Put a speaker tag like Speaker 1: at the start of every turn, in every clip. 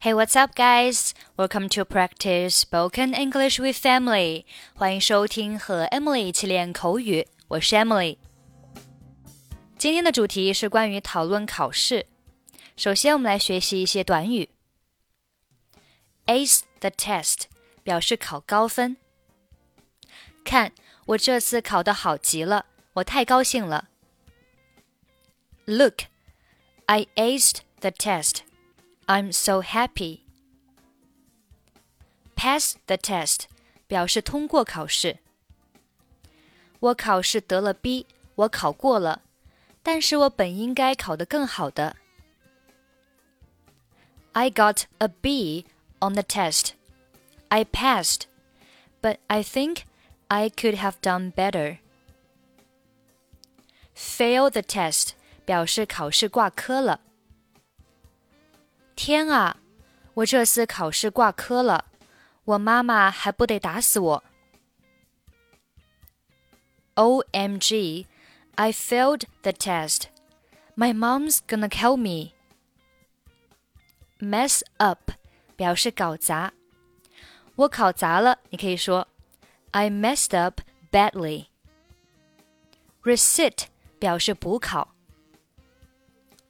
Speaker 1: Hey, what's up, guys? Welcome to practice spoken English with Emily. 欢迎收听和 Emily 一起练口语，我是 Emily。今天的主题是关于讨论考试。首先，我们来学习一些短语。Ace the test 表示考高分。看，我这次考得好极了，我太高兴了。Look, I aced the test. I'm so happy. Pass the test 表示通过考试。我考试得了 B，我考过了，但是我本应该考得更好的。I got a B on the test. I passed, but I think I could have done better. Fail the test 表示考试挂科了。 天啊！我这次考试挂科了，我妈妈还不得打死我！O M G! I failed the test. My mom's gonna kill me. Mess up 表示搞砸，我考砸了，你可以说 I messed up badly. Resit 表示补考，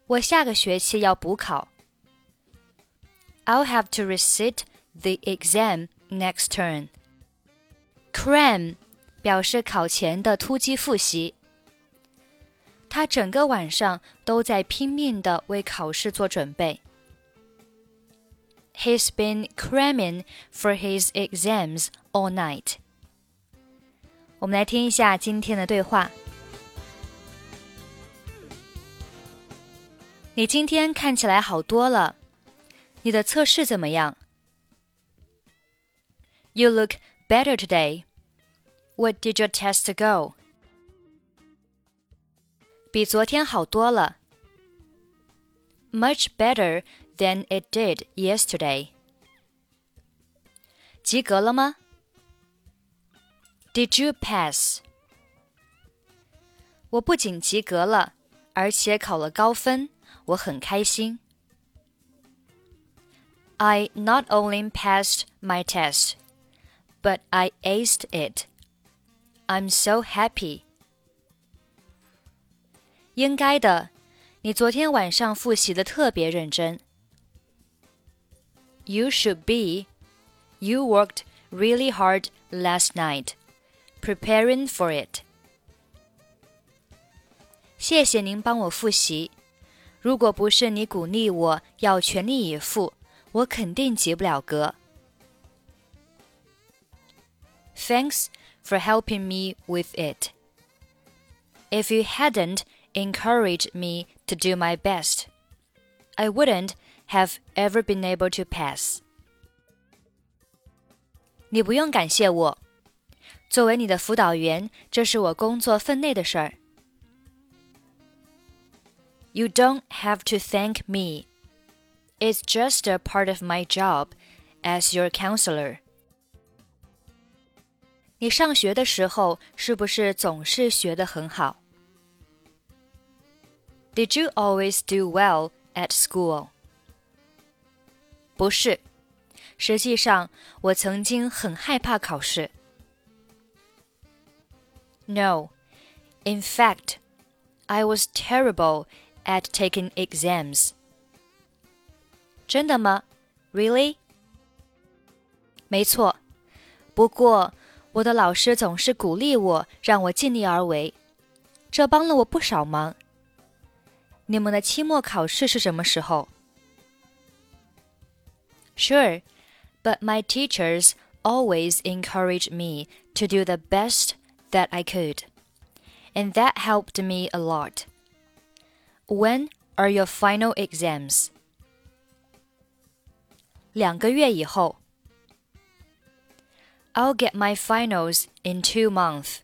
Speaker 1: 我下个学期要补考。 I'll have to resit the exam next term. Cram 表示考前的突击复习。他整个晚上都在拼命的为考试做准备。He's been cramming for his exams all night. 我们来听一下今天的对话。你今天看起来好多了。 你的测试怎么样？You look better today. What did your test go? 比昨天好多了。Much better than it did yesterday. 及格了吗？Did you pass? 我不仅及格了，而且考了高分，我很开心。 I not only passed my test, but I aced it. I'm so happy. 应该的，你昨天晚上复习的特别认真。You should be. You worked really hard last night, preparing for it. 谢谢您帮我复习。如果不是你鼓励我要全力以赴。 我肯定及不了格。Thanks for helping me with it. If you hadn't encouraged me to do my best, I wouldn't have ever been able to pass. 你不用感谢我，作为你的辅导员，这是我工作分内的事儿。You don't have to thank me it's just a part of my job as your counselor. 你上学的时候是不是总是学得很好？Did you always do well at school? 不是，实际上我曾经很害怕考试。No, in fact, I was terrible at taking exams. 真的吗？Really？没错，不过我的老师总是鼓励我，让我尽力而为，这帮了我不少忙。你们的期末考试是什么时候？Sure, but my teachers always encouraged me to do the best that I could, and that helped me a lot. When are your final exams? 两个月以后。I'll get my finals in two months.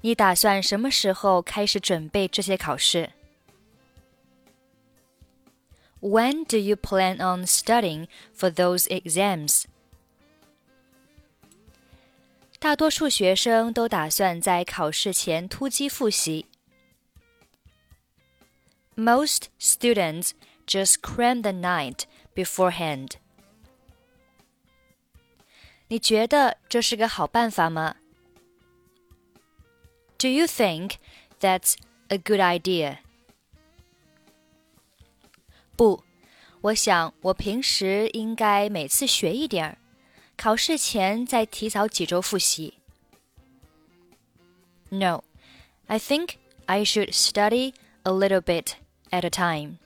Speaker 1: 你打算什么时候开始准备这些考试？When do you plan on studying for those exams? 大多数学生都打算在考试前突击复习。Most students just cram the night beforehand. 你觉得这是个好办法吗？Do you think that's a good idea? 不，我想我平时应该每次学一点儿，考试前再提早几周复习。No, I think I should study a little bit at a time,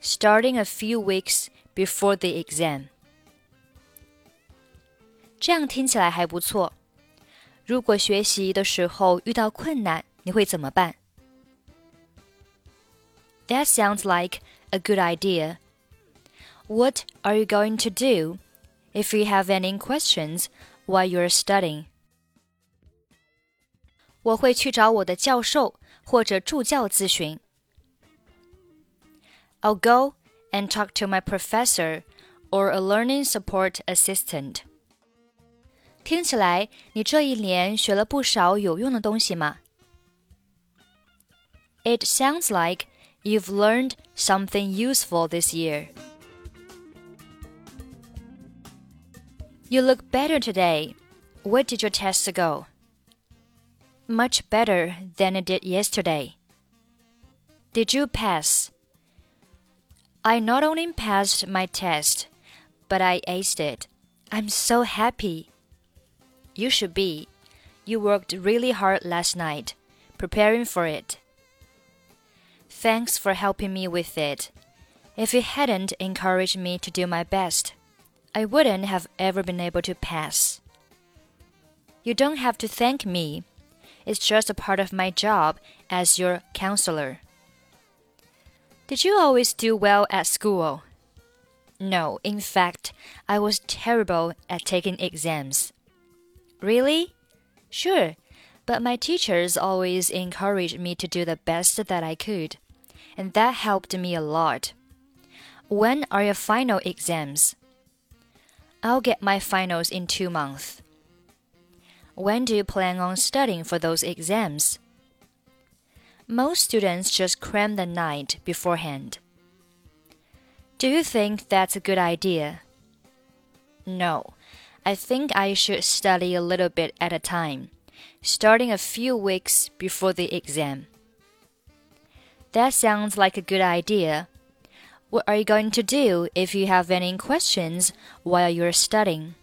Speaker 1: starting a few weeks before the exam. 这样听起来还不错。如果学习的时候遇到困难，你会怎么办？That sounds like a good idea. What are you going to do if you have any questions while you're studying? 我会去找我的教授或者助教咨询。 I'll go and talk to my professor or a learning support assistant. 听起来你这一年学了不少有用的东西吗？It sounds like you've learned something useful this year. You look better today. Where did your test go? Much better than it did yesterday. Did you pass? I not only passed my test, but I aced it. I'm so happy. You should be. You worked really hard last night, preparing for it. Thanks for helping me with it. If you hadn't encouraged me to do my best, I wouldn't have ever been able to pass. You don't have to thank me. It's just a part of my job as your counselor. Did you always do well at school? No, in fact, I was terrible at taking exams. Really? Sure, but my teachers always encouraged me to do the best that I could, and that helped me a lot. When are your final exams? I'll get my finals in two months. When do you plan on studying for those exams? Most students just cram the night beforehand. Do you think that's a good idea? No, I think I should study a little bit at a time, starting a few weeks before the exam. That sounds like a good idea, what are you going to do if you have any questions while you're studying?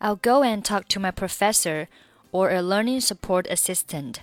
Speaker 1: I'll go and talk to my professor or a learning support assistant.